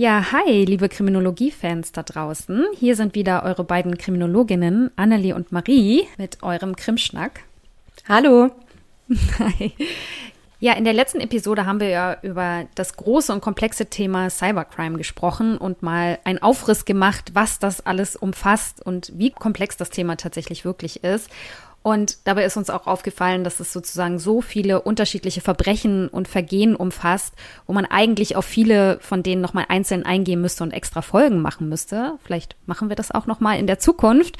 Ja, hi, liebe Kriminologie-Fans da draußen. Hier sind wieder eure beiden Kriminologinnen, Annelie und Marie, mit eurem Krimschnack. Hallo. Hi. Ja, in der letzten Episode haben wir ja über das große und komplexe Thema Cybercrime gesprochen und mal einen Aufriss gemacht, was das alles umfasst und wie komplex das Thema tatsächlich wirklich ist. Und dabei ist uns auch aufgefallen, dass es sozusagen so viele unterschiedliche Verbrechen und Vergehen umfasst, wo man eigentlich auf viele von denen nochmal einzeln eingehen müsste und extra Folgen machen müsste. Vielleicht machen wir das auch nochmal in der Zukunft.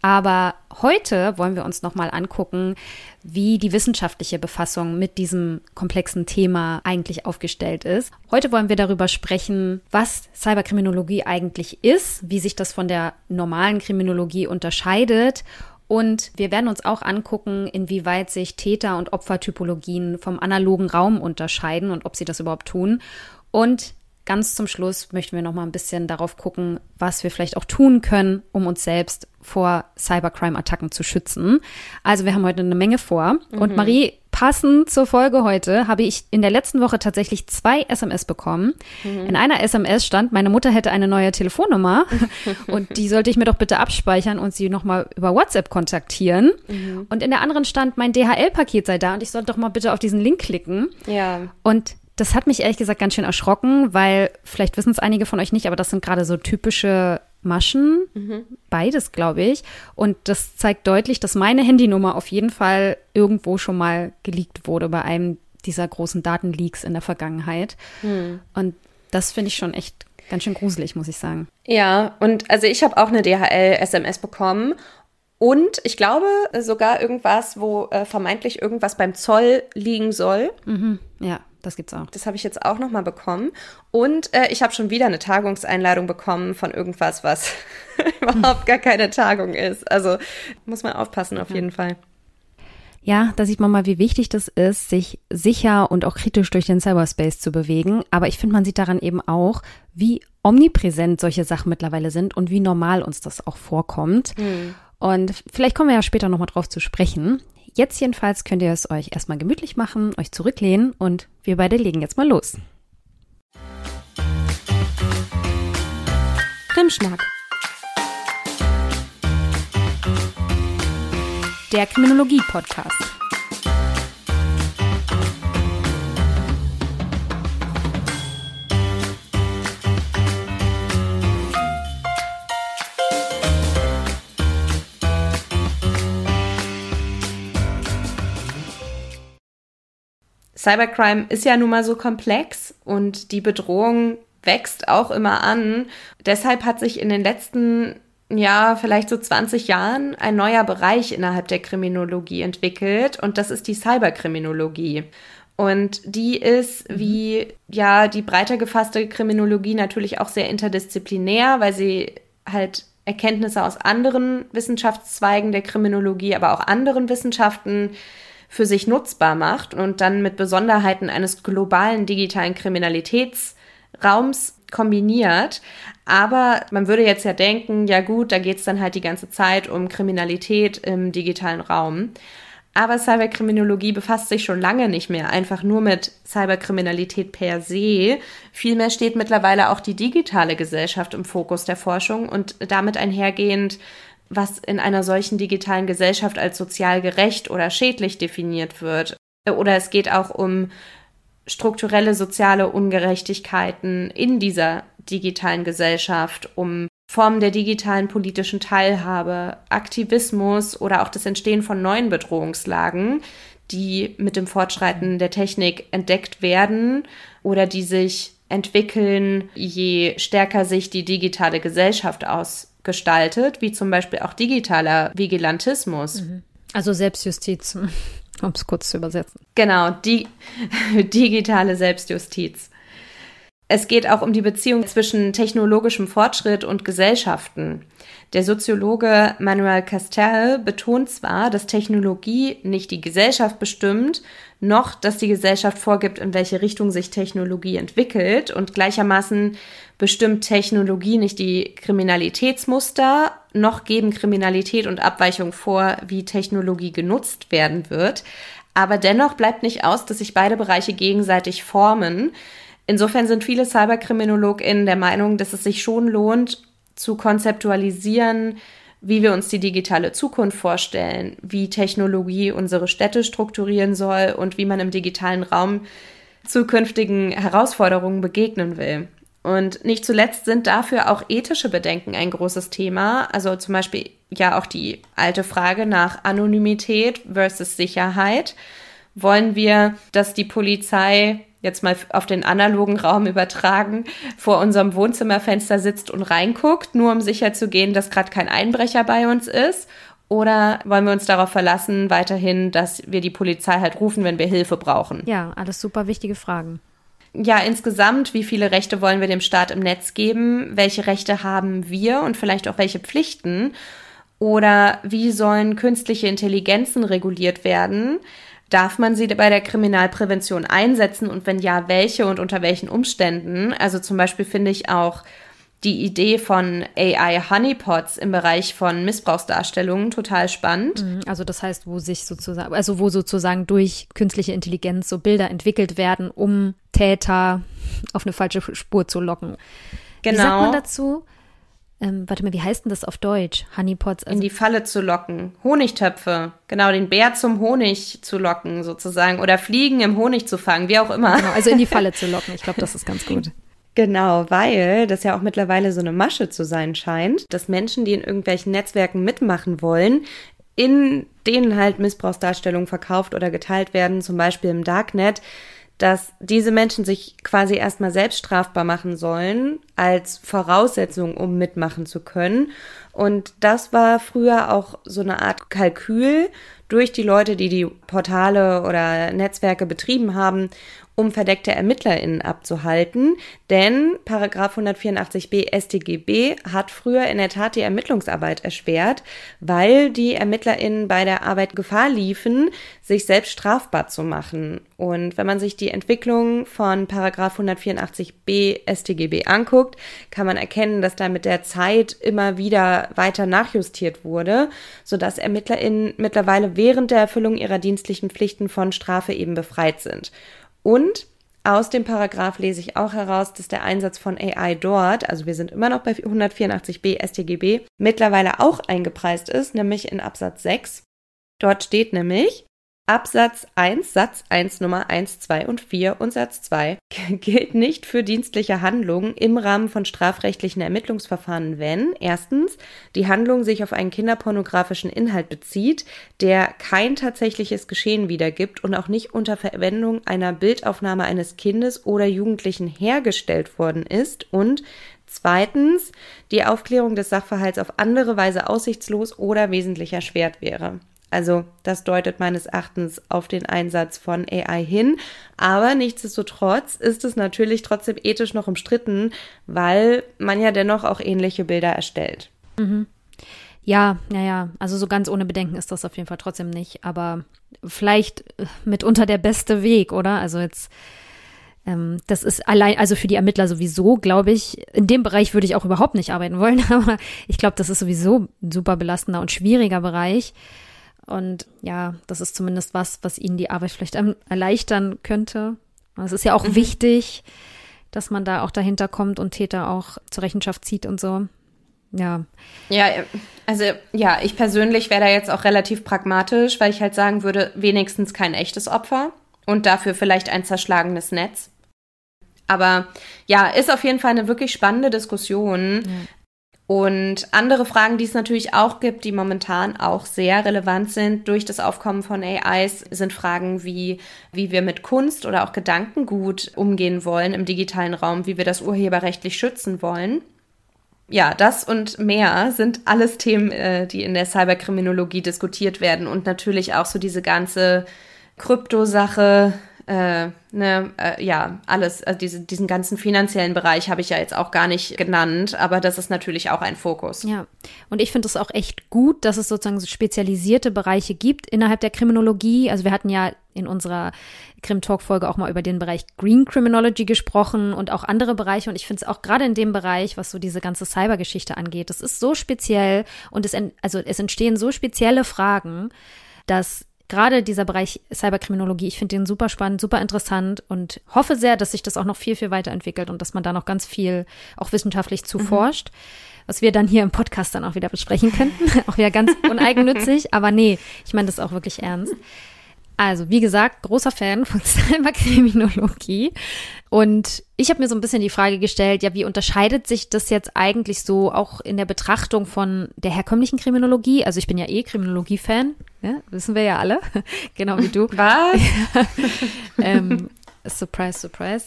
Aber heute wollen wir uns nochmal angucken, wie die wissenschaftliche Befassung mit diesem komplexen Thema eigentlich aufgestellt ist. Heute wollen wir darüber sprechen, was Cyberkriminologie eigentlich ist, wie sich das von der normalen Kriminologie unterscheidet und wir werden uns auch angucken, inwieweit sich Täter- und Opfertypologien vom analogen Raum unterscheiden und ob sie das überhaupt tun. Und ganz zum Schluss möchten wir noch mal ein bisschen darauf gucken, was wir vielleicht auch tun können, um uns selbst vor Cybercrime-Attacken zu schützen. Also wir haben heute eine Menge vor. Mhm. Und Marie, passend zur Folge heute habe ich in der letzten Woche tatsächlich zwei SMS bekommen. Mhm. In einer SMS stand, meine Mutter hätte eine neue Telefonnummer und die sollte ich mir doch bitte abspeichern und sie nochmal über WhatsApp kontaktieren. Mhm. Und in der anderen stand, mein DHL-Paket sei da und ich sollte doch mal bitte auf diesen Link klicken. Ja. Und das hat mich ehrlich gesagt ganz schön erschrocken, weil vielleicht wissen es einige von euch nicht, aber das sind gerade so typische Maschen, mhm. beides glaube ich. Und das zeigt deutlich, dass meine Handynummer auf jeden Fall irgendwo schon mal geleakt wurde bei einem dieser großen Datenleaks in der Vergangenheit. Mhm. Und das finde ich schon echt ganz schön gruselig, muss ich sagen. Ja, und also ich habe auch eine DHL-SMS bekommen und ich glaube sogar irgendwas, wo äh, vermeintlich irgendwas beim Zoll liegen soll. Mhm, ja. Das gibt's auch. Das habe ich jetzt auch nochmal bekommen. Und äh, ich habe schon wieder eine Tagungseinladung bekommen von irgendwas, was überhaupt gar keine Tagung ist. Also muss man aufpassen auf ja. jeden Fall. Ja, da sieht man mal, wie wichtig das ist, sich sicher und auch kritisch durch den Cyberspace zu bewegen. Aber ich finde, man sieht daran eben auch, wie omnipräsent solche Sachen mittlerweile sind und wie normal uns das auch vorkommt. Mhm. Und vielleicht kommen wir ja später nochmal drauf zu sprechen. Jetzt jedenfalls könnt ihr es euch erstmal gemütlich machen, euch zurücklehnen und wir beide legen jetzt mal los. Krimschnack. Der Kriminologie-Podcast. Cybercrime ist ja nun mal so komplex und die Bedrohung wächst auch immer an. Deshalb hat sich in den letzten, ja, vielleicht so 20 Jahren ein neuer Bereich innerhalb der Kriminologie entwickelt und das ist die Cyberkriminologie. Und die ist mhm. wie ja die breiter gefasste Kriminologie natürlich auch sehr interdisziplinär, weil sie halt Erkenntnisse aus anderen Wissenschaftszweigen der Kriminologie, aber auch anderen Wissenschaften für sich nutzbar macht und dann mit Besonderheiten eines globalen digitalen Kriminalitätsraums kombiniert. Aber man würde jetzt ja denken, ja gut, da geht es dann halt die ganze Zeit um Kriminalität im digitalen Raum. Aber Cyberkriminologie befasst sich schon lange nicht mehr einfach nur mit Cyberkriminalität per se. Vielmehr steht mittlerweile auch die digitale Gesellschaft im Fokus der Forschung und damit einhergehend was in einer solchen digitalen Gesellschaft als sozial gerecht oder schädlich definiert wird. Oder es geht auch um strukturelle soziale Ungerechtigkeiten in dieser digitalen Gesellschaft, um Formen der digitalen politischen Teilhabe, Aktivismus oder auch das Entstehen von neuen Bedrohungslagen, die mit dem Fortschreiten der Technik entdeckt werden oder die sich entwickeln, je stärker sich die digitale Gesellschaft aus gestaltet, wie zum Beispiel auch digitaler Vigilantismus. Mhm. Also Selbstjustiz, um es kurz zu übersetzen. Genau, die digitale Selbstjustiz. Es geht auch um die Beziehung zwischen technologischem Fortschritt und Gesellschaften. Der Soziologe Manuel Castell betont zwar, dass Technologie nicht die Gesellschaft bestimmt, noch dass die Gesellschaft vorgibt, in welche Richtung sich Technologie entwickelt und gleichermaßen bestimmt Technologie nicht die Kriminalitätsmuster, noch geben Kriminalität und Abweichung vor, wie Technologie genutzt werden wird. Aber dennoch bleibt nicht aus, dass sich beide Bereiche gegenseitig formen. Insofern sind viele CyberkriminologInnen der Meinung, dass es sich schon lohnt, zu konzeptualisieren, wie wir uns die digitale Zukunft vorstellen, wie Technologie unsere Städte strukturieren soll und wie man im digitalen Raum zukünftigen Herausforderungen begegnen will. Und nicht zuletzt sind dafür auch ethische Bedenken ein großes Thema. Also zum Beispiel ja auch die alte Frage nach Anonymität versus Sicherheit. Wollen wir, dass die Polizei jetzt mal auf den analogen Raum übertragen, vor unserem Wohnzimmerfenster sitzt und reinguckt, nur um sicherzugehen, dass gerade kein Einbrecher bei uns ist? Oder wollen wir uns darauf verlassen, weiterhin, dass wir die Polizei halt rufen, wenn wir Hilfe brauchen? Ja, alles super wichtige Fragen. Ja, insgesamt, wie viele Rechte wollen wir dem Staat im Netz geben? Welche Rechte haben wir und vielleicht auch welche Pflichten? Oder wie sollen künstliche Intelligenzen reguliert werden? Darf man sie bei der Kriminalprävention einsetzen und wenn ja, welche und unter welchen Umständen? Also zum Beispiel finde ich auch die Idee von AI Honeypots im Bereich von Missbrauchsdarstellungen total spannend. Mhm, also das heißt, wo sich sozusagen, also wo sozusagen durch künstliche Intelligenz so Bilder entwickelt werden, um Täter auf eine falsche Spur zu locken. Genau. Wie sagt man genau. dazu? Ähm, warte mal, wie heißt denn das auf Deutsch? Honeypots. Also In die Falle zu locken. Honigtöpfe. Genau, den Bär zum Honig zu locken sozusagen. Oder Fliegen im Honig zu fangen, wie auch immer. Genau, also in die Falle zu locken. Ich glaube, das ist ganz gut. Genau, weil das ja auch mittlerweile so eine Masche zu sein scheint, dass Menschen, die in irgendwelchen Netzwerken mitmachen wollen, in denen halt Missbrauchsdarstellungen verkauft oder geteilt werden, zum Beispiel im Darknet, dass diese Menschen sich quasi erstmal selbst strafbar machen sollen als Voraussetzung, um mitmachen zu können. Und das war früher auch so eine Art Kalkül durch die Leute, die die Portale oder Netzwerke betrieben haben, um verdeckte ErmittlerInnen abzuhalten. Denn Paragraph 184b StGB hat früher in der Tat die Ermittlungsarbeit erschwert, weil die ErmittlerInnen bei der Arbeit Gefahr liefen, sich selbst strafbar zu machen. Und wenn man sich die Entwicklung von Paragraph 184b StGB anguckt, kann man erkennen, dass da mit der Zeit immer wieder weiter nachjustiert wurde, sodass ErmittlerInnen mittlerweile während der Erfüllung ihrer dienstlichen Pflichten von Strafe eben befreit sind. Und aus dem Paragraph lese ich auch heraus, dass der Einsatz von AI dort, also wir sind immer noch bei 184b StGB, mittlerweile auch eingepreist ist, nämlich in Absatz 6. Dort steht nämlich, Absatz 1, Satz 1, Nummer 1, 2 und 4 und Satz 2 gilt nicht für dienstliche Handlungen im Rahmen von strafrechtlichen Ermittlungsverfahren, wenn erstens die Handlung sich auf einen kinderpornografischen Inhalt bezieht, der kein tatsächliches Geschehen wiedergibt und auch nicht unter Verwendung einer Bildaufnahme eines Kindes oder Jugendlichen hergestellt worden ist und Zweitens, die Aufklärung des Sachverhalts auf andere Weise aussichtslos oder wesentlich erschwert wäre. Also das deutet meines Erachtens auf den Einsatz von AI hin. Aber nichtsdestotrotz ist es natürlich trotzdem ethisch noch umstritten, weil man ja dennoch auch ähnliche Bilder erstellt. Mhm. Ja, naja, also so ganz ohne Bedenken ist das auf jeden Fall trotzdem nicht. Aber vielleicht äh, mitunter der beste Weg, oder? Also jetzt ähm, das ist allein, also für die Ermittler sowieso, glaube ich, in dem Bereich würde ich auch überhaupt nicht arbeiten wollen, aber ich glaube, das ist sowieso ein super belastender und schwieriger Bereich. Und ja, das ist zumindest was, was ihnen die Arbeit vielleicht erleichtern könnte. Es ist ja auch mhm. wichtig, dass man da auch dahinter kommt und Täter auch zur Rechenschaft zieht und so. Ja. Ja, also ja, ich persönlich wäre da jetzt auch relativ pragmatisch, weil ich halt sagen würde, wenigstens kein echtes Opfer und dafür vielleicht ein zerschlagenes Netz. Aber ja, ist auf jeden Fall eine wirklich spannende Diskussion. Und andere Fragen, die es natürlich auch gibt, die momentan auch sehr relevant sind durch das Aufkommen von AIs, sind Fragen wie, wie wir mit Kunst oder auch Gedankengut umgehen wollen im digitalen Raum, wie wir das urheberrechtlich schützen wollen. Ja, das und mehr sind alles Themen, äh, die in der Cyberkriminologie diskutiert werden und natürlich auch so diese ganze Kryptosache, äh, ne, äh, ja, alles, also diese, diesen ganzen finanziellen Bereich habe ich ja jetzt auch gar nicht genannt, aber das ist natürlich auch ein Fokus. Ja, und ich finde es auch echt gut, dass es sozusagen so spezialisierte Bereiche gibt innerhalb der Kriminologie. Also wir hatten ja in unserer Krim-Talk-Folge auch mal über den Bereich Green Criminology gesprochen und auch andere Bereiche. Und ich finde es auch gerade in dem Bereich, was so diese ganze Cybergeschichte angeht, das ist so speziell und es, also es entstehen so spezielle Fragen, dass gerade dieser Bereich Cyberkriminologie, ich finde den super spannend, super interessant und hoffe sehr, dass sich das auch noch viel, viel weiterentwickelt und dass man da noch ganz viel auch wissenschaftlich zu mhm. forscht, was wir dann hier im Podcast dann auch wieder besprechen könnten. auch wieder ganz uneigennützig, aber nee, ich meine das auch wirklich ernst. Also, wie gesagt, großer Fan von Cyberkriminologie. Und ich habe mir so ein bisschen die Frage gestellt, ja, wie unterscheidet sich das jetzt eigentlich so auch in der Betrachtung von der herkömmlichen Kriminologie? Also ich bin ja eh Kriminologie-Fan, ja, wissen wir ja alle, genau wie du. Was? ähm, surprise, surprise.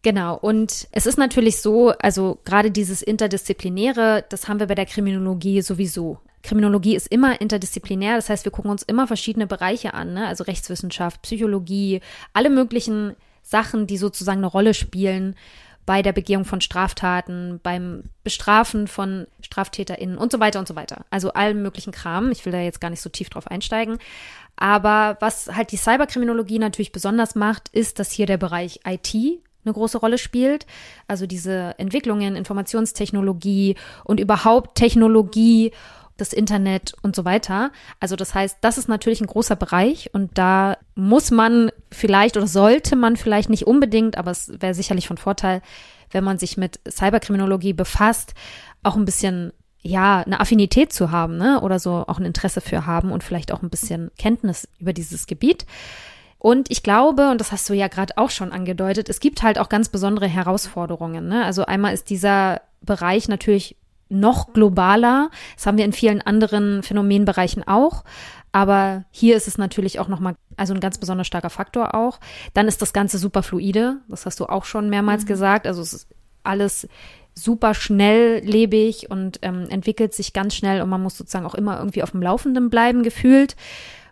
Genau, und es ist natürlich so, also gerade dieses Interdisziplinäre, das haben wir bei der Kriminologie sowieso. Kriminologie ist immer interdisziplinär, das heißt, wir gucken uns immer verschiedene Bereiche an, ne? also Rechtswissenschaft, Psychologie, alle möglichen Sachen, die sozusagen eine Rolle spielen bei der Begehung von Straftaten, beim Bestrafen von StraftäterInnen und so weiter und so weiter. Also allen möglichen Kram. Ich will da jetzt gar nicht so tief drauf einsteigen. Aber was halt die Cyberkriminologie natürlich besonders macht, ist, dass hier der Bereich IT eine große Rolle spielt. Also diese Entwicklungen, Informationstechnologie und überhaupt Technologie das Internet und so weiter. Also das heißt, das ist natürlich ein großer Bereich und da muss man vielleicht oder sollte man vielleicht nicht unbedingt, aber es wäre sicherlich von Vorteil, wenn man sich mit Cyberkriminologie befasst, auch ein bisschen ja, eine Affinität zu haben, ne? Oder so auch ein Interesse für haben und vielleicht auch ein bisschen Kenntnis über dieses Gebiet. Und ich glaube, und das hast du ja gerade auch schon angedeutet, es gibt halt auch ganz besondere Herausforderungen. Ne? Also einmal ist dieser Bereich natürlich noch globaler. Das haben wir in vielen anderen Phänomenbereichen auch. Aber hier ist es natürlich auch nochmal, also ein ganz besonders starker Faktor auch. Dann ist das Ganze super fluide. Das hast du auch schon mehrmals mhm. gesagt. Also es ist alles super schnelllebig und ähm, entwickelt sich ganz schnell und man muss sozusagen auch immer irgendwie auf dem Laufenden bleiben, gefühlt.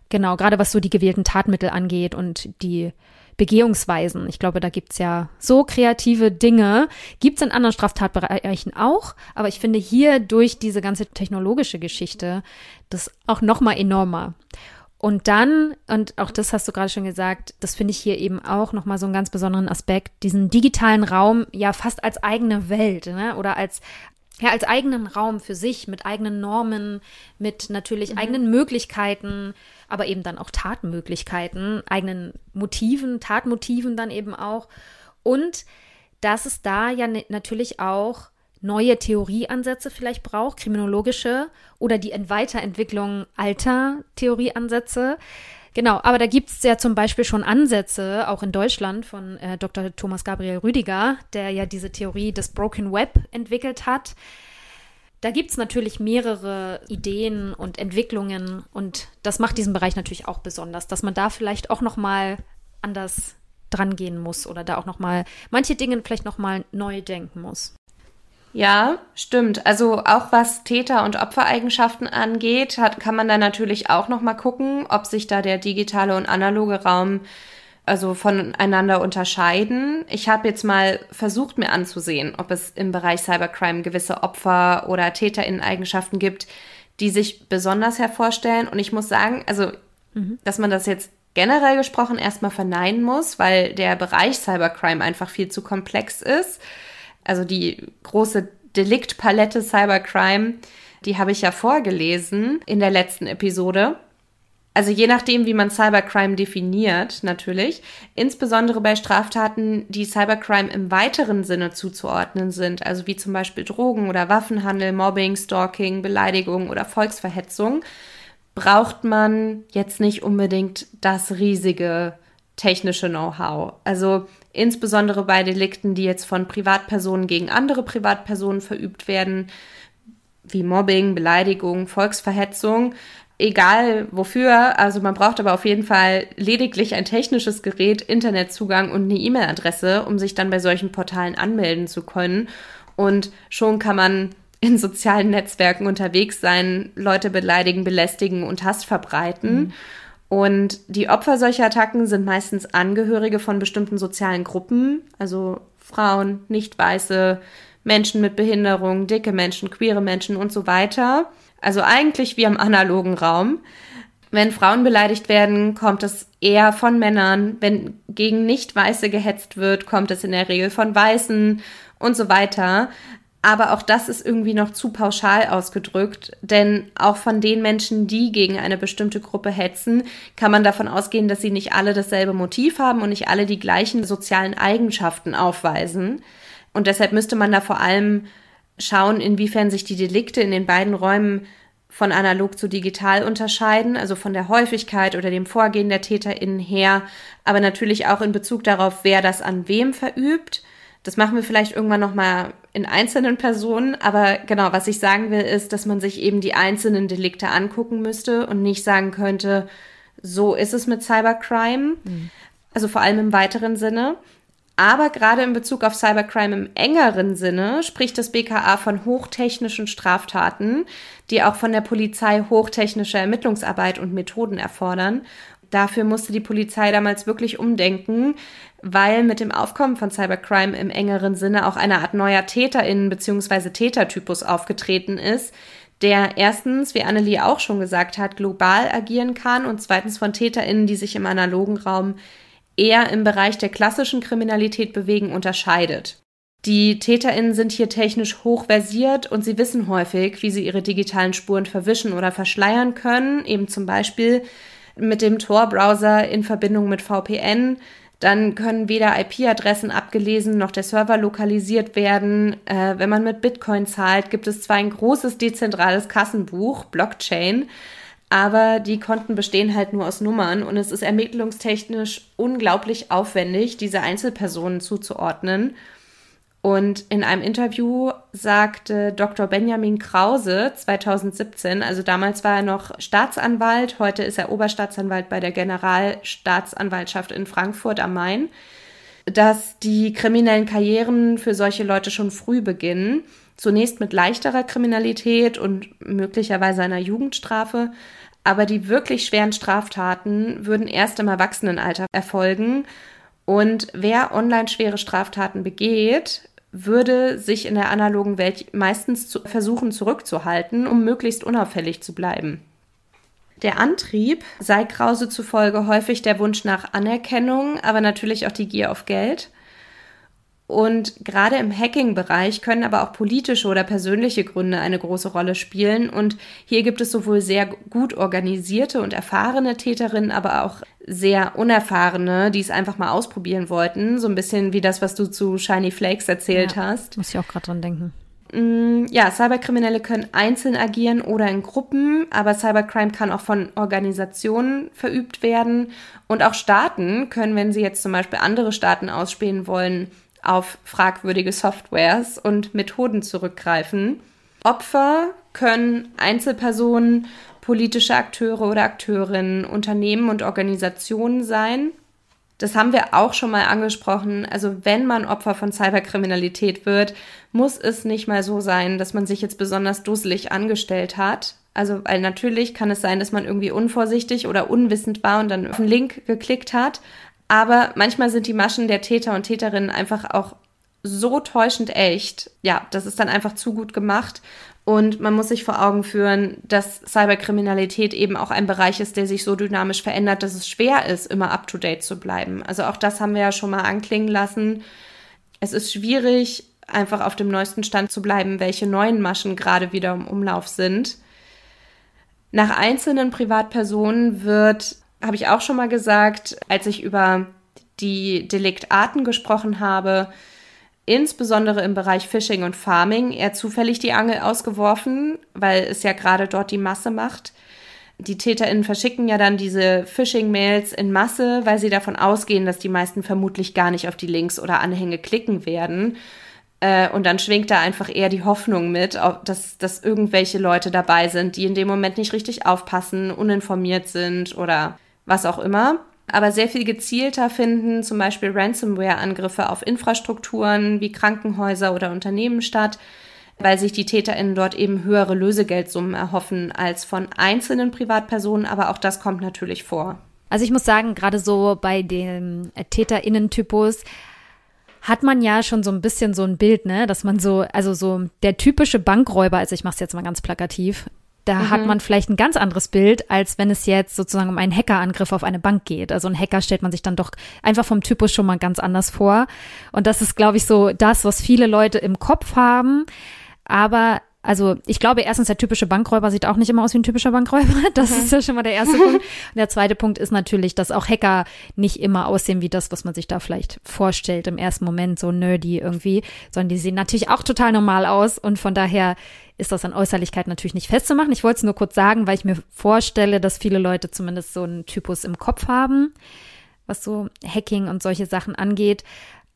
Genau, gerade was so die gewählten Tatmittel angeht und die Begehungsweisen. Ich glaube, da gibt's ja so kreative Dinge. Gibt's in anderen Straftatbereichen auch, aber ich finde hier durch diese ganze technologische Geschichte das auch nochmal enormer. Und dann, und auch das hast du gerade schon gesagt, das finde ich hier eben auch nochmal so einen ganz besonderen Aspekt, diesen digitalen Raum ja fast als eigene Welt ne? oder als, ja, als eigenen Raum für sich, mit eigenen Normen, mit natürlich mhm. eigenen Möglichkeiten, aber eben dann auch Tatmöglichkeiten, eigenen Motiven, Tatmotiven dann eben auch. Und dass es da ja natürlich auch neue Theorieansätze vielleicht braucht, kriminologische oder die Weiterentwicklung alter Theorieansätze. Genau, aber da gibt es ja zum Beispiel schon Ansätze, auch in Deutschland, von äh, Dr. Thomas Gabriel Rüdiger, der ja diese Theorie des Broken Web entwickelt hat. Da gibt es natürlich mehrere Ideen und Entwicklungen und das macht diesen Bereich natürlich auch besonders, dass man da vielleicht auch noch mal anders dran gehen muss oder da auch noch mal manche Dinge vielleicht noch mal neu denken muss. Ja, stimmt. Also auch was Täter- und Opfereigenschaften angeht, hat, kann man da natürlich auch noch mal gucken, ob sich da der digitale und analoge Raum also voneinander unterscheiden. Ich habe jetzt mal versucht, mir anzusehen, ob es im Bereich Cybercrime gewisse Opfer- oder Täterinnen-Eigenschaften gibt, die sich besonders hervorstellen. Und ich muss sagen, also, mhm. dass man das jetzt generell gesprochen erstmal verneinen muss, weil der Bereich Cybercrime einfach viel zu komplex ist. Also die große Deliktpalette Cybercrime, die habe ich ja vorgelesen in der letzten Episode. Also je nachdem, wie man Cybercrime definiert, natürlich. Insbesondere bei Straftaten, die Cybercrime im weiteren Sinne zuzuordnen sind, also wie zum Beispiel Drogen- oder Waffenhandel, Mobbing, Stalking, Beleidigung oder Volksverhetzung, braucht man jetzt nicht unbedingt das riesige technische Know-how. Also insbesondere bei Delikten, die jetzt von Privatpersonen gegen andere Privatpersonen verübt werden, wie Mobbing, Beleidigung, Volksverhetzung, egal wofür. Also man braucht aber auf jeden Fall lediglich ein technisches Gerät, Internetzugang und eine E-Mail-Adresse, um sich dann bei solchen Portalen anmelden zu können. Und schon kann man in sozialen Netzwerken unterwegs sein, Leute beleidigen, belästigen und Hass verbreiten. Mhm. Und die Opfer solcher Attacken sind meistens Angehörige von bestimmten sozialen Gruppen, also Frauen, nicht weiße, Menschen mit Behinderung, dicke Menschen, queere Menschen und so weiter. Also eigentlich wie im analogen Raum. Wenn Frauen beleidigt werden, kommt es eher von Männern. Wenn gegen Nicht-Weiße gehetzt wird, kommt es in der Regel von Weißen und so weiter. Aber auch das ist irgendwie noch zu pauschal ausgedrückt, denn auch von den Menschen, die gegen eine bestimmte Gruppe hetzen, kann man davon ausgehen, dass sie nicht alle dasselbe Motiv haben und nicht alle die gleichen sozialen Eigenschaften aufweisen. Und deshalb müsste man da vor allem schauen, inwiefern sich die Delikte in den beiden Räumen von analog zu digital unterscheiden, also von der Häufigkeit oder dem Vorgehen der TäterInnen her, aber natürlich auch in Bezug darauf, wer das an wem verübt das machen wir vielleicht irgendwann nochmal in einzelnen Personen, aber genau, was ich sagen will, ist, dass man sich eben die einzelnen Delikte angucken müsste und nicht sagen könnte, so ist es mit Cybercrime. Mhm. Also vor allem im weiteren Sinne. Aber gerade in Bezug auf Cybercrime im engeren Sinne spricht das BKA von hochtechnischen Straftaten, die auch von der Polizei hochtechnische Ermittlungsarbeit und Methoden erfordern. Dafür musste die Polizei damals wirklich umdenken, weil mit dem Aufkommen von Cybercrime im engeren Sinne auch eine Art neuer TäterInnen bzw. Tätertypus aufgetreten ist, der erstens, wie Annelie auch schon gesagt hat, global agieren kann und zweitens von TäterInnen, die sich im analogen Raum eher im Bereich der klassischen Kriminalität bewegen, unterscheidet. Die TäterInnen sind hier technisch hochversiert und sie wissen häufig, wie sie ihre digitalen Spuren verwischen oder verschleiern können, eben zum Beispiel mit dem Tor-Browser in Verbindung mit VPN, dann können weder IP-Adressen abgelesen noch der Server lokalisiert werden. Äh, wenn man mit Bitcoin zahlt, gibt es zwar ein großes dezentrales Kassenbuch, Blockchain, aber die Konten bestehen halt nur aus Nummern und es ist ermittlungstechnisch unglaublich aufwendig, diese Einzelpersonen zuzuordnen. Und in einem Interview sagte Dr. Benjamin Krause 2017, also damals war er noch Staatsanwalt, heute ist er Oberstaatsanwalt bei der Generalstaatsanwaltschaft in Frankfurt am Main, dass die kriminellen Karrieren für solche Leute schon früh beginnen. Zunächst mit leichterer Kriminalität und möglicherweise einer Jugendstrafe, aber die wirklich schweren Straftaten würden erst im Erwachsenenalter erfolgen. Und wer online schwere Straftaten begeht, würde sich in der analogen Welt meistens zu versuchen zurückzuhalten, um möglichst unauffällig zu bleiben. Der Antrieb sei Krause zufolge häufig der Wunsch nach Anerkennung, aber natürlich auch die Gier auf Geld. Und gerade im Hacking-Bereich können aber auch politische oder persönliche Gründe eine große Rolle spielen. Und hier gibt es sowohl sehr gut organisierte und erfahrene Täterinnen, aber auch sehr unerfahrene, die es einfach mal ausprobieren wollten. So ein bisschen wie das, was du zu Shiny Flakes erzählt ja, hast. Muss ich auch gerade dran denken. Mm, ja, Cyberkriminelle können einzeln agieren oder in Gruppen, aber Cybercrime kann auch von Organisationen verübt werden. Und auch Staaten können, wenn sie jetzt zum Beispiel andere Staaten ausspähen wollen, auf fragwürdige Softwares und Methoden zurückgreifen. Opfer können Einzelpersonen, politische Akteure oder Akteurinnen, Unternehmen und Organisationen sein. Das haben wir auch schon mal angesprochen. Also wenn man Opfer von Cyberkriminalität wird, muss es nicht mal so sein, dass man sich jetzt besonders dusselig angestellt hat. Also, weil natürlich kann es sein, dass man irgendwie unvorsichtig oder unwissend war und dann auf einen Link geklickt hat. Aber manchmal sind die Maschen der Täter und Täterinnen einfach auch so täuschend echt. Ja, das ist dann einfach zu gut gemacht. Und man muss sich vor Augen führen, dass Cyberkriminalität eben auch ein Bereich ist, der sich so dynamisch verändert, dass es schwer ist, immer up-to-date zu bleiben. Also auch das haben wir ja schon mal anklingen lassen. Es ist schwierig, einfach auf dem neuesten Stand zu bleiben, welche neuen Maschen gerade wieder im Umlauf sind. Nach einzelnen Privatpersonen wird habe ich auch schon mal gesagt, als ich über die Deliktarten gesprochen habe, insbesondere im Bereich Fishing und Farming, eher zufällig die Angel ausgeworfen, weil es ja gerade dort die Masse macht. Die TäterInnen verschicken ja dann diese Phishing-Mails in Masse, weil sie davon ausgehen, dass die meisten vermutlich gar nicht auf die Links oder Anhänge klicken werden. Äh, und dann schwingt da einfach eher die Hoffnung mit, dass, dass irgendwelche Leute dabei sind, die in dem Moment nicht richtig aufpassen, uninformiert sind oder was auch immer. Aber sehr viel gezielter finden zum Beispiel Ransomware-Angriffe auf Infrastrukturen wie Krankenhäuser oder Unternehmen statt, weil sich die TäterInnen dort eben höhere Lösegeldsummen erhoffen als von einzelnen Privatpersonen, aber auch das kommt natürlich vor. Also ich muss sagen, gerade so bei dem TäterInnen-Typus hat man ja schon so ein bisschen so ein Bild, ne, dass man so, also so der typische Bankräuber, also ich mache es jetzt mal ganz plakativ, da mhm. hat man vielleicht ein ganz anderes Bild, als wenn es jetzt sozusagen um einen Hackerangriff auf eine Bank geht. Also ein Hacker stellt man sich dann doch einfach vom Typus schon mal ganz anders vor. Und das ist, glaube ich, so das, was viele Leute im Kopf haben. Aber also ich glaube, erstens, der typische Bankräuber sieht auch nicht immer aus wie ein typischer Bankräuber. Das mhm. ist ja schon mal der erste Punkt. Und der zweite Punkt ist natürlich, dass auch Hacker nicht immer aussehen wie das, was man sich da vielleicht vorstellt im ersten Moment, so nerdy irgendwie, sondern die sehen natürlich auch total normal aus. Und von daher ist das an Äußerlichkeit natürlich nicht festzumachen. Ich wollte es nur kurz sagen, weil ich mir vorstelle, dass viele Leute zumindest so einen Typus im Kopf haben, was so Hacking und solche Sachen angeht.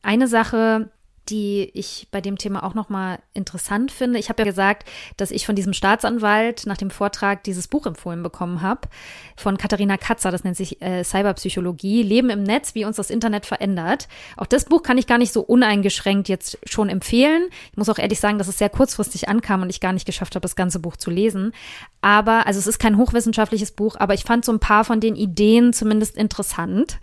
Eine Sache, die ich bei dem Thema auch nochmal interessant finde. Ich habe ja gesagt, dass ich von diesem Staatsanwalt nach dem Vortrag dieses Buch empfohlen bekommen habe von Katharina Katzer, das nennt sich äh, Cyberpsychologie, Leben im Netz, wie uns das Internet verändert. Auch das Buch kann ich gar nicht so uneingeschränkt jetzt schon empfehlen. Ich muss auch ehrlich sagen, dass es sehr kurzfristig ankam und ich gar nicht geschafft habe, das ganze Buch zu lesen. Aber, also es ist kein hochwissenschaftliches Buch, aber ich fand so ein paar von den Ideen zumindest interessant.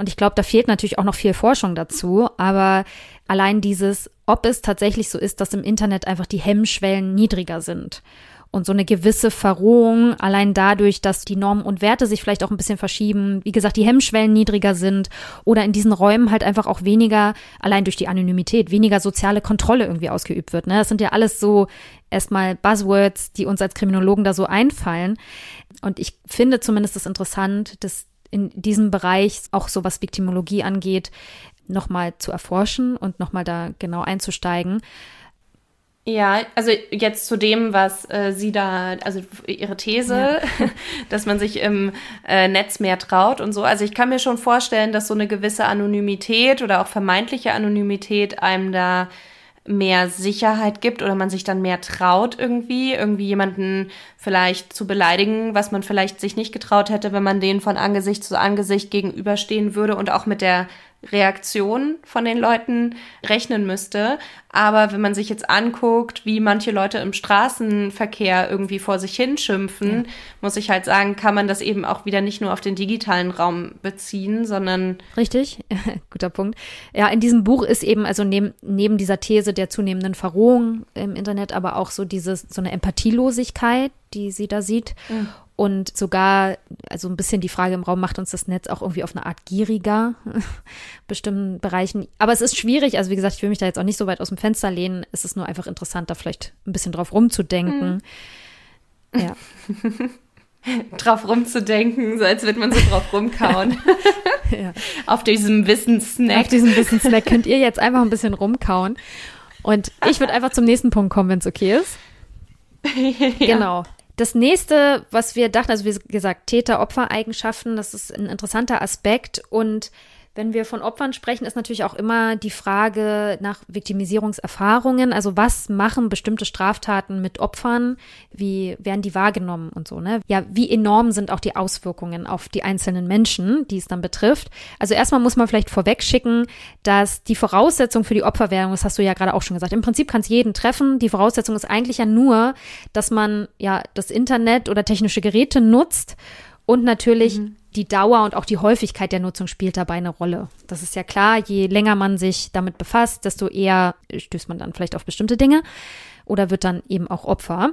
Und ich glaube, da fehlt natürlich auch noch viel Forschung dazu. Aber allein dieses, ob es tatsächlich so ist, dass im Internet einfach die Hemmschwellen niedriger sind. Und so eine gewisse Verrohung, allein dadurch, dass die Normen und Werte sich vielleicht auch ein bisschen verschieben, wie gesagt, die Hemmschwellen niedriger sind oder in diesen Räumen halt einfach auch weniger, allein durch die Anonymität, weniger soziale Kontrolle irgendwie ausgeübt wird. Ne? Das sind ja alles so erstmal Buzzwords, die uns als Kriminologen da so einfallen. Und ich finde zumindest das interessant, dass in diesem Bereich, auch so was Viktimologie angeht, nochmal zu erforschen und nochmal da genau einzusteigen. Ja, also jetzt zu dem, was äh, sie da, also ihre These, ja. dass man sich im äh, Netz mehr traut und so. Also ich kann mir schon vorstellen, dass so eine gewisse Anonymität oder auch vermeintliche Anonymität einem da mehr Sicherheit gibt oder man sich dann mehr traut irgendwie, irgendwie jemanden vielleicht zu beleidigen, was man vielleicht sich nicht getraut hätte, wenn man den von Angesicht zu Angesicht gegenüberstehen würde und auch mit der Reaktion von den Leuten rechnen müsste. Aber wenn man sich jetzt anguckt, wie manche Leute im Straßenverkehr irgendwie vor sich hinschimpfen, ja. muss ich halt sagen, kann man das eben auch wieder nicht nur auf den digitalen Raum beziehen, sondern. Richtig, guter Punkt. Ja, in diesem Buch ist eben, also neben, neben dieser These der zunehmenden Verrohung im Internet, aber auch so dieses, so eine Empathielosigkeit, die sie da sieht. Mhm. Und sogar, also ein bisschen die Frage im Raum, macht uns das Netz auch irgendwie auf eine Art gieriger, bestimmten Bereichen. Aber es ist schwierig, also wie gesagt, ich will mich da jetzt auch nicht so weit aus dem Fenster lehnen. Es ist nur einfach interessant, da vielleicht ein bisschen drauf rumzudenken. Mhm. Ja. drauf rumzudenken, so als würde man so drauf rumkauen. ja. Auf diesem Wissenssnack. Auf diesem Wissenssnack könnt ihr jetzt einfach ein bisschen rumkauen. Und ich würde einfach zum nächsten Punkt kommen, wenn es okay ist. ja. Genau. Das nächste, was wir dachten, also wie gesagt, Täter-Opfer-Eigenschaften, das ist ein interessanter Aspekt. Und wenn wir von Opfern sprechen, ist natürlich auch immer die Frage nach Viktimisierungserfahrungen. Also was machen bestimmte Straftaten mit Opfern? Wie werden die wahrgenommen und so, ne? Ja, wie enorm sind auch die Auswirkungen auf die einzelnen Menschen, die es dann betrifft? Also erstmal muss man vielleicht vorweg schicken, dass die Voraussetzung für die Opferwerdung, das hast du ja gerade auch schon gesagt, im Prinzip kann es jeden treffen. Die Voraussetzung ist eigentlich ja nur, dass man ja das Internet oder technische Geräte nutzt und natürlich mhm die Dauer und auch die Häufigkeit der Nutzung spielt dabei eine Rolle. Das ist ja klar, je länger man sich damit befasst, desto eher stößt man dann vielleicht auf bestimmte Dinge oder wird dann eben auch Opfer.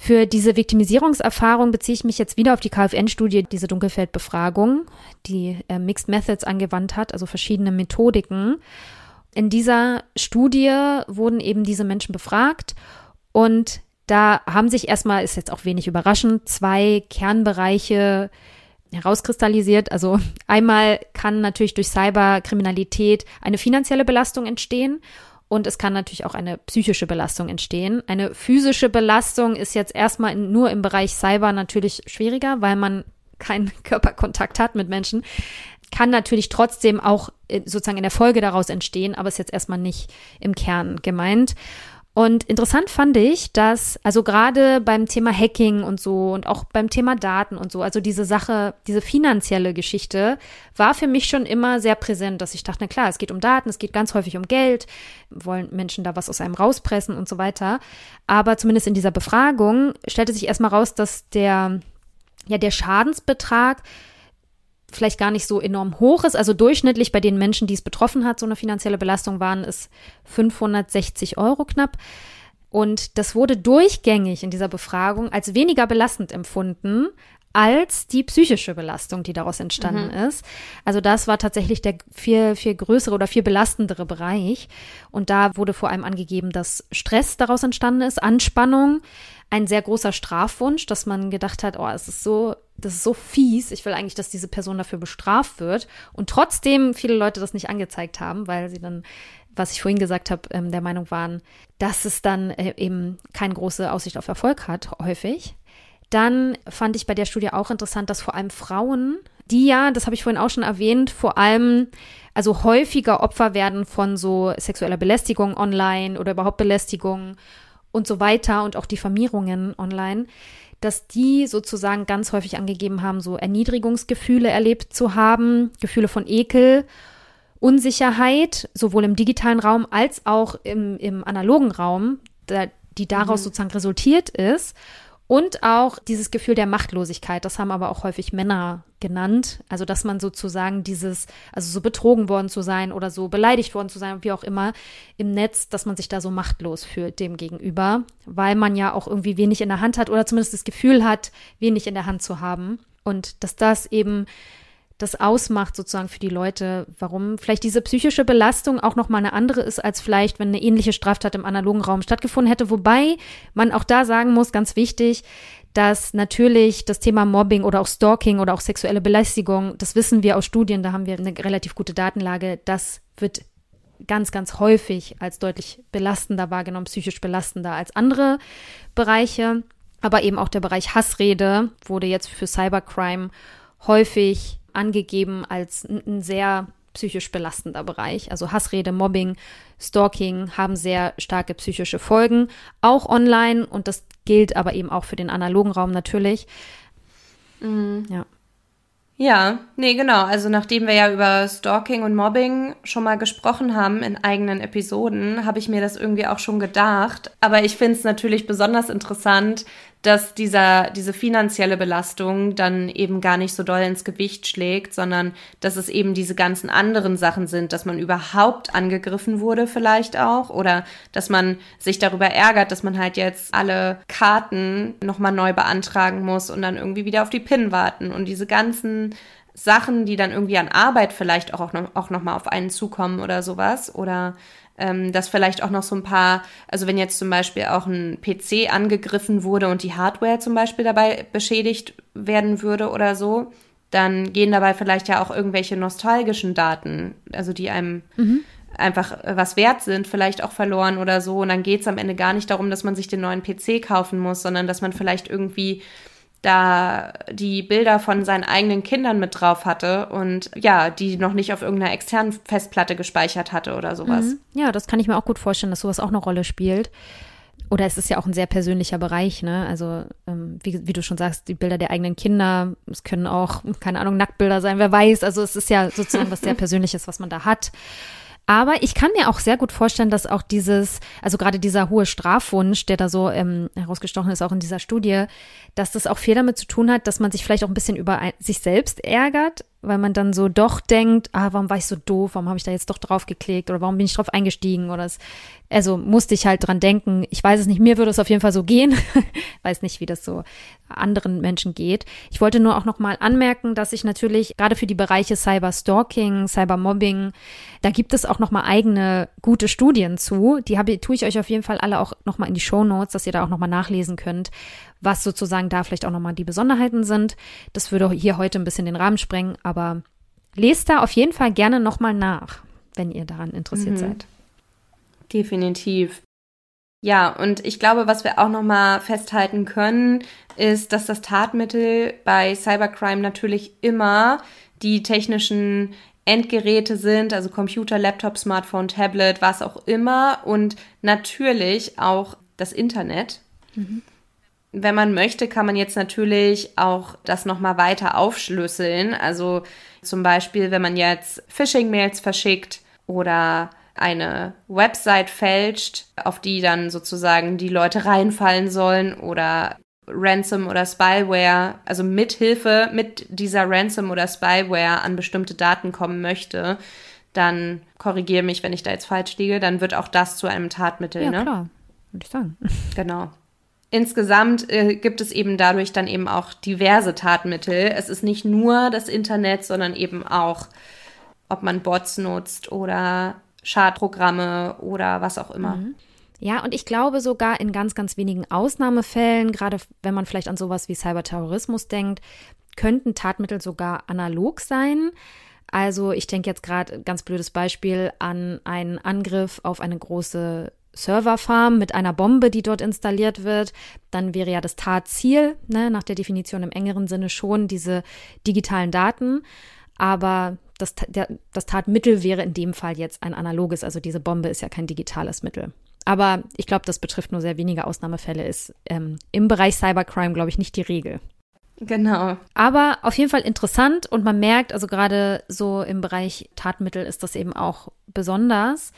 Für diese Viktimisierungserfahrung beziehe ich mich jetzt wieder auf die KfN-Studie, diese Dunkelfeldbefragung, die äh, Mixed Methods angewandt hat, also verschiedene Methodiken. In dieser Studie wurden eben diese Menschen befragt und da haben sich erstmal, ist jetzt auch wenig überraschend, zwei Kernbereiche herauskristallisiert. Also einmal kann natürlich durch Cyberkriminalität eine finanzielle Belastung entstehen und es kann natürlich auch eine psychische Belastung entstehen. Eine physische Belastung ist jetzt erstmal nur im Bereich Cyber natürlich schwieriger, weil man keinen Körperkontakt hat mit Menschen. Kann natürlich trotzdem auch äh, sozusagen in der Folge daraus entstehen, aber ist jetzt erstmal nicht im Kern gemeint. Und interessant fand ich, dass, also gerade beim Thema Hacking und so und auch beim Thema Daten und so, also diese Sache, diese finanzielle Geschichte war für mich schon immer sehr präsent, dass ich dachte, na klar, es geht um Daten, es geht ganz häufig um Geld, wollen Menschen da was aus einem rauspressen und so weiter. Aber zumindest in dieser Befragung stellte sich erstmal raus, dass der, ja, der Schadensbetrag vielleicht gar nicht so enorm hoch ist. Also durchschnittlich bei den Menschen, die es betroffen hat, so eine finanzielle Belastung waren es 560 Euro knapp. Und das wurde durchgängig in dieser Befragung als weniger belastend empfunden als die psychische Belastung, die daraus entstanden mhm. ist. Also das war tatsächlich der viel, viel größere oder viel belastendere Bereich. Und da wurde vor allem angegeben, dass Stress daraus entstanden ist, Anspannung, ein sehr großer Strafwunsch, dass man gedacht hat, oh, es ist so, das ist so fies, ich will eigentlich, dass diese Person dafür bestraft wird. Und trotzdem viele Leute das nicht angezeigt haben, weil sie dann was ich vorhin gesagt habe, ähm, der Meinung waren, dass es dann äh, eben keine große Aussicht auf Erfolg hat, häufig. Dann fand ich bei der Studie auch interessant, dass vor allem Frauen, die ja, das habe ich vorhin auch schon erwähnt, vor allem also häufiger Opfer werden von so sexueller Belästigung online oder überhaupt Belästigung und so weiter und auch Diffamierungen online, dass die sozusagen ganz häufig angegeben haben, so Erniedrigungsgefühle erlebt zu haben, Gefühle von Ekel, Unsicherheit, sowohl im digitalen Raum als auch im, im analogen Raum, die daraus mhm. sozusagen resultiert ist. Und auch dieses Gefühl der Machtlosigkeit, das haben aber auch häufig Männer genannt. Also, dass man sozusagen dieses, also so betrogen worden zu sein oder so beleidigt worden zu sein, wie auch immer, im Netz, dass man sich da so machtlos fühlt dem gegenüber, weil man ja auch irgendwie wenig in der Hand hat oder zumindest das Gefühl hat, wenig in der Hand zu haben. Und dass das eben das ausmacht sozusagen für die Leute, warum vielleicht diese psychische Belastung auch noch mal eine andere ist als vielleicht, wenn eine ähnliche Straftat im analogen Raum stattgefunden hätte. Wobei man auch da sagen muss, ganz wichtig, dass natürlich das Thema Mobbing oder auch Stalking oder auch sexuelle Belästigung, das wissen wir aus Studien, da haben wir eine relativ gute Datenlage, das wird ganz, ganz häufig als deutlich belastender wahrgenommen, psychisch belastender als andere Bereiche. Aber eben auch der Bereich Hassrede wurde jetzt für Cybercrime häufig angegeben als ein sehr psychisch belastender Bereich. Also Hassrede, Mobbing, Stalking haben sehr starke psychische Folgen, auch online und das gilt aber eben auch für den analogen Raum natürlich. Mhm. Ja. Ja, nee, genau. Also nachdem wir ja über Stalking und Mobbing schon mal gesprochen haben in eigenen Episoden, habe ich mir das irgendwie auch schon gedacht. Aber ich finde es natürlich besonders interessant, dass dieser, diese finanzielle Belastung dann eben gar nicht so doll ins Gewicht schlägt, sondern dass es eben diese ganzen anderen Sachen sind, dass man überhaupt angegriffen wurde vielleicht auch oder dass man sich darüber ärgert, dass man halt jetzt alle Karten nochmal neu beantragen muss und dann irgendwie wieder auf die PIN warten und diese ganzen Sachen, die dann irgendwie an Arbeit vielleicht auch, auch noch mal auf einen zukommen oder sowas. Oder ähm, dass vielleicht auch noch so ein paar, also wenn jetzt zum Beispiel auch ein PC angegriffen wurde und die Hardware zum Beispiel dabei beschädigt werden würde oder so, dann gehen dabei vielleicht ja auch irgendwelche nostalgischen Daten, also die einem mhm. einfach äh, was wert sind, vielleicht auch verloren oder so. Und dann geht es am Ende gar nicht darum, dass man sich den neuen PC kaufen muss, sondern dass man vielleicht irgendwie da die Bilder von seinen eigenen Kindern mit drauf hatte und ja, die noch nicht auf irgendeiner externen Festplatte gespeichert hatte oder sowas. Mhm. Ja, das kann ich mir auch gut vorstellen, dass sowas auch eine Rolle spielt. Oder es ist ja auch ein sehr persönlicher Bereich, ne? Also, ähm, wie, wie du schon sagst, die Bilder der eigenen Kinder, es können auch, keine Ahnung, Nacktbilder sein, wer weiß. Also es ist ja sozusagen was sehr Persönliches, was man da hat. Aber ich kann mir auch sehr gut vorstellen, dass auch dieses, also gerade dieser hohe Strafwunsch, der da so ähm, herausgestochen ist, auch in dieser Studie, dass das auch viel damit zu tun hat, dass man sich vielleicht auch ein bisschen über ein, sich selbst ärgert, weil man dann so doch denkt, ah, warum war ich so doof, warum habe ich da jetzt doch drauf geklickt oder warum bin ich drauf eingestiegen oder es, also musste ich halt dran denken. Ich weiß es nicht, mir würde es auf jeden Fall so gehen. weiß nicht, wie das so anderen Menschen geht. Ich wollte nur auch noch mal anmerken, dass ich natürlich gerade für die Bereiche Cyberstalking, Cybermobbing, da gibt es auch noch mal eigene gute Studien zu. Die habe, tue ich euch auf jeden Fall alle auch noch mal in die Show Notes, dass ihr da auch noch mal nachlesen könnt, was sozusagen da vielleicht auch nochmal die Besonderheiten sind. Das würde hier heute ein bisschen den Rahmen sprengen, aber lest da auf jeden Fall gerne nochmal nach, wenn ihr daran interessiert mhm. seid. Definitiv. Ja, und ich glaube, was wir auch nochmal festhalten können, ist, dass das Tatmittel bei Cybercrime natürlich immer die technischen Endgeräte sind, also Computer, Laptop, Smartphone, Tablet, was auch immer und natürlich auch das Internet. Mhm. Wenn man möchte, kann man jetzt natürlich auch das nochmal weiter aufschlüsseln. Also zum Beispiel, wenn man jetzt Phishing-Mails verschickt oder eine Website fälscht, auf die dann sozusagen die Leute reinfallen sollen oder Ransom oder Spyware, also mit Hilfe mit dieser Ransom oder Spyware an bestimmte Daten kommen möchte, dann korrigiere mich, wenn ich da jetzt falsch liege, dann wird auch das zu einem Tatmittel, ja, ne? klar, würde ich sagen. Genau. Insgesamt äh, gibt es eben dadurch dann eben auch diverse Tatmittel. Es ist nicht nur das Internet, sondern eben auch, ob man Bots nutzt oder Schadprogramme oder was auch immer. Mhm. Ja, und ich glaube sogar in ganz, ganz wenigen Ausnahmefällen, gerade wenn man vielleicht an sowas wie Cyberterrorismus denkt, könnten Tatmittel sogar analog sein. Also ich denke jetzt gerade ganz blödes Beispiel an einen Angriff auf eine große Serverfarm mit einer Bombe, die dort installiert wird, dann wäre ja das Tatziel, ne, nach der Definition im engeren Sinne schon diese digitalen Daten. Aber das, der, das Tatmittel wäre in dem Fall jetzt ein analoges, also diese Bombe ist ja kein digitales Mittel. Aber ich glaube, das betrifft nur sehr wenige Ausnahmefälle, ist ähm, im Bereich Cybercrime, glaube ich, nicht die Regel. Genau. Aber auf jeden Fall interessant und man merkt, also gerade so im Bereich Tatmittel ist das eben auch besonders.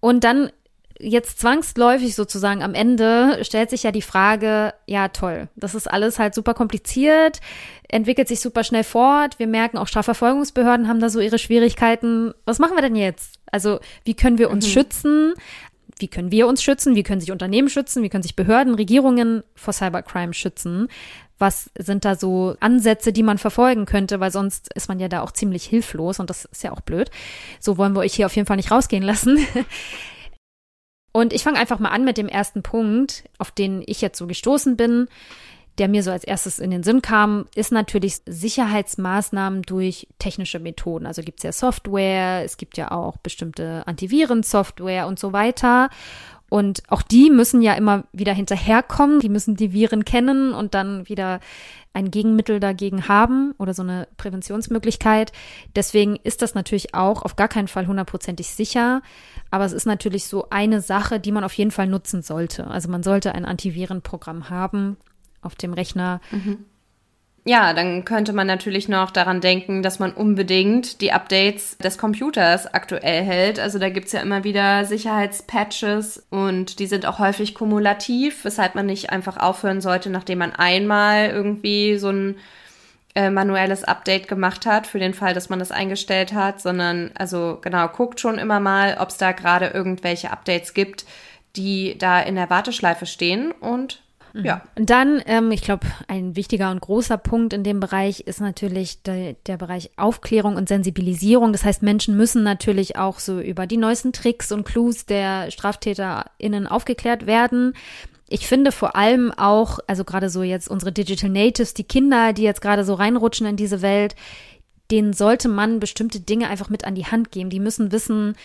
Und dann jetzt zwangsläufig sozusagen am Ende stellt sich ja die Frage, ja toll, das ist alles halt super kompliziert, entwickelt sich super schnell fort. Wir merken auch Strafverfolgungsbehörden haben da so ihre Schwierigkeiten. Was machen wir denn jetzt? Also wie können wir uns mhm. schützen? Wie können wir uns schützen? Wie können sich Unternehmen schützen? Wie können sich Behörden, Regierungen vor Cybercrime schützen? Was sind da so Ansätze, die man verfolgen könnte? Weil sonst ist man ja da auch ziemlich hilflos und das ist ja auch blöd. So wollen wir euch hier auf jeden Fall nicht rausgehen lassen. Und ich fange einfach mal an mit dem ersten Punkt, auf den ich jetzt so gestoßen bin, der mir so als erstes in den Sinn kam, ist natürlich Sicherheitsmaßnahmen durch technische Methoden. Also gibt es ja Software, es gibt ja auch bestimmte Antivirensoftware und so weiter. Und auch die müssen ja immer wieder hinterherkommen. Die müssen die Viren kennen und dann wieder ein Gegenmittel dagegen haben oder so eine Präventionsmöglichkeit. Deswegen ist das natürlich auch auf gar keinen Fall hundertprozentig sicher. Aber es ist natürlich so eine Sache, die man auf jeden Fall nutzen sollte. Also man sollte ein Antivirenprogramm haben auf dem Rechner. Mhm. Ja, dann könnte man natürlich noch daran denken, dass man unbedingt die Updates des Computers aktuell hält. Also da gibt's ja immer wieder Sicherheitspatches und die sind auch häufig kumulativ, weshalb man nicht einfach aufhören sollte, nachdem man einmal irgendwie so ein äh, manuelles Update gemacht hat, für den Fall, dass man das eingestellt hat, sondern also genau, guckt schon immer mal, ob es da gerade irgendwelche Updates gibt, die da in der Warteschleife stehen und ja. Und dann, ähm, ich glaube, ein wichtiger und großer Punkt in dem Bereich ist natürlich der, der Bereich Aufklärung und Sensibilisierung. Das heißt, Menschen müssen natürlich auch so über die neuesten Tricks und Clues der StraftäterInnen aufgeklärt werden. Ich finde vor allem auch, also gerade so jetzt unsere Digital Natives, die Kinder, die jetzt gerade so reinrutschen in diese Welt, denen sollte man bestimmte Dinge einfach mit an die Hand geben. Die müssen wissen,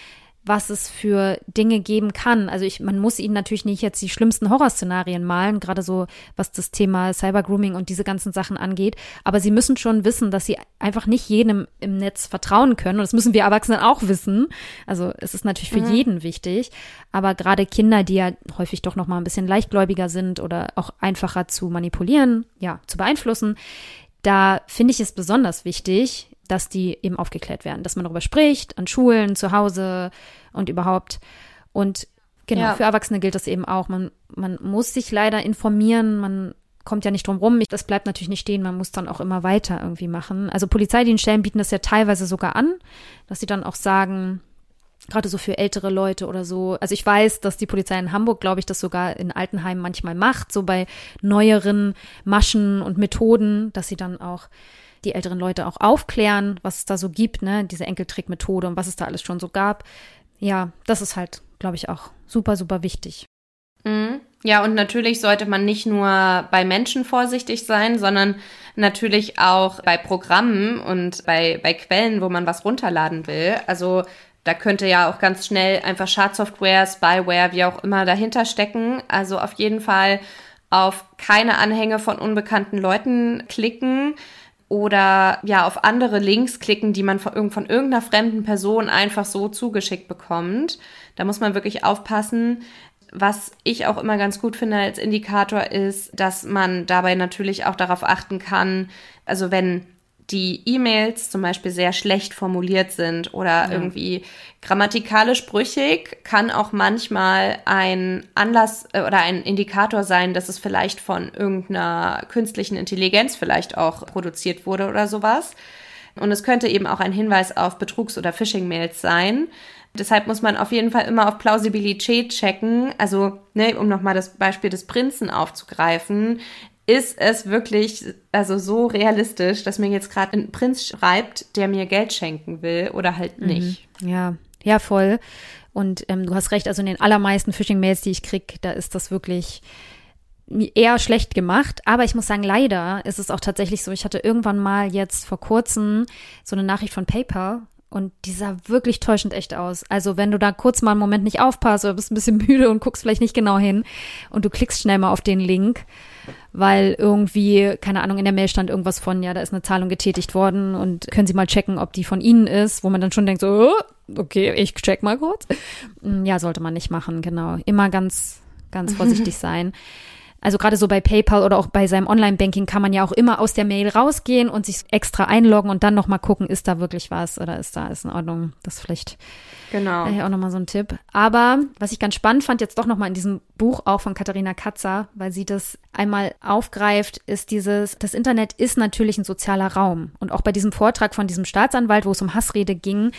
was es für Dinge geben kann. Also ich, man muss ihnen natürlich nicht jetzt die schlimmsten Horrorszenarien malen, gerade so was das Thema Cybergrooming und diese ganzen Sachen angeht. Aber sie müssen schon wissen, dass sie einfach nicht jedem im Netz vertrauen können. Und das müssen wir Erwachsenen auch wissen. Also es ist natürlich für mhm. jeden wichtig. Aber gerade Kinder, die ja häufig doch noch mal ein bisschen leichtgläubiger sind oder auch einfacher zu manipulieren, ja, zu beeinflussen, da finde ich es besonders wichtig, dass die eben aufgeklärt werden, dass man darüber spricht, an Schulen, zu Hause und überhaupt. Und genau, ja. für Erwachsene gilt das eben auch. Man, man muss sich leider informieren, man kommt ja nicht drum rum. Das bleibt natürlich nicht stehen, man muss dann auch immer weiter irgendwie machen. Also Polizeidienststellen bieten das ja teilweise sogar an, dass sie dann auch sagen, gerade so für ältere Leute oder so. Also ich weiß, dass die Polizei in Hamburg, glaube ich, das sogar in Altenheimen manchmal macht, so bei neueren Maschen und Methoden, dass sie dann auch die älteren Leute auch aufklären, was es da so gibt, ne, diese Enkeltrickmethode und was es da alles schon so gab. Ja, das ist halt, glaube ich, auch super, super wichtig. Mhm. Ja, und natürlich sollte man nicht nur bei Menschen vorsichtig sein, sondern natürlich auch bei Programmen und bei, bei Quellen, wo man was runterladen will. Also da könnte ja auch ganz schnell einfach Schadsoftware, Spyware, wie auch immer dahinter stecken. Also auf jeden Fall auf keine Anhänge von unbekannten Leuten klicken oder ja auf andere Links klicken, die man von, von irgendeiner fremden Person einfach so zugeschickt bekommt. Da muss man wirklich aufpassen. Was ich auch immer ganz gut finde als Indikator ist, dass man dabei natürlich auch darauf achten kann, also wenn die E-Mails zum Beispiel sehr schlecht formuliert sind oder ja. irgendwie grammatikalisch brüchig, kann auch manchmal ein Anlass äh, oder ein Indikator sein, dass es vielleicht von irgendeiner künstlichen Intelligenz vielleicht auch produziert wurde oder sowas. Und es könnte eben auch ein Hinweis auf Betrugs- oder Phishing-Mails sein. Deshalb muss man auf jeden Fall immer auf Plausibilität checken. Also, ne, um nochmal das Beispiel des Prinzen aufzugreifen, ist es wirklich also so realistisch, dass mir jetzt gerade ein Prinz schreibt, der mir Geld schenken will oder halt mhm. nicht. Mhm. Ja, ja, voll. Und ähm, du hast recht, also in den allermeisten Phishing-Mails, die ich kriege, da ist das wirklich eher schlecht gemacht. Aber ich muss sagen, leider ist es auch tatsächlich so. Ich hatte irgendwann mal jetzt vor kurzem so eine Nachricht von PayPal und die sah wirklich täuschend echt aus. Also wenn du da kurz mal einen Moment nicht aufpasst oder bist ein bisschen müde und guckst vielleicht nicht genau hin und du klickst schnell mal auf den Link, weil irgendwie, keine Ahnung, in der Mail stand irgendwas von, ja, da ist eine Zahlung getätigt worden und können Sie mal checken, ob die von Ihnen ist, wo man dann schon denkt, so, oh, okay, ich check mal kurz. Mm, ja, sollte man nicht machen, genau. Immer ganz, ganz vorsichtig sein. Also gerade so bei PayPal oder auch bei seinem Online-Banking kann man ja auch immer aus der Mail rausgehen und sich extra einloggen und dann nochmal gucken, ist da wirklich was oder ist da ist in Ordnung. Das vielleicht genau. Äh, auch nochmal so ein Tipp. Aber was ich ganz spannend fand, jetzt doch nochmal in diesem Buch auch von Katharina Katzer, weil sie das einmal aufgreift, ist dieses, das Internet ist natürlich ein sozialer Raum. Und auch bei diesem Vortrag von diesem Staatsanwalt, wo es um Hassrede ging,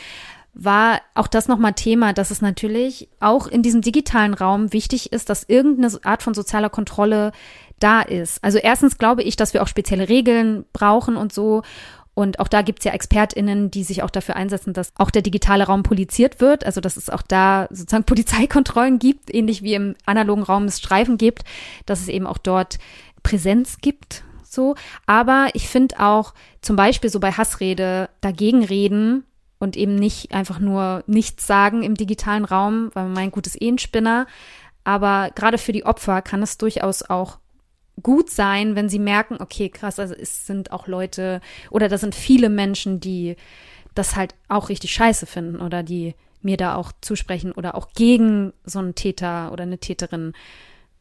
war auch das nochmal Thema, dass es natürlich auch in diesem digitalen Raum wichtig ist, dass irgendeine Art von sozialer Kontrolle da ist. Also erstens glaube ich, dass wir auch spezielle Regeln brauchen und so. Und auch da gibt es ja ExpertInnen, die sich auch dafür einsetzen, dass auch der digitale Raum poliziert wird. Also dass es auch da sozusagen Polizeikontrollen gibt, ähnlich wie im analogen Raum es Streifen gibt, dass es eben auch dort Präsenz gibt. So. Aber ich finde auch zum Beispiel so bei Hassrede dagegen reden und eben nicht einfach nur nichts sagen im digitalen Raum, weil man meint, gut ist eh ein Spinner. Aber gerade für die Opfer kann es durchaus auch gut sein, wenn sie merken, okay, krass, also es sind auch Leute oder da sind viele Menschen, die das halt auch richtig scheiße finden oder die mir da auch zusprechen oder auch gegen so einen Täter oder eine Täterin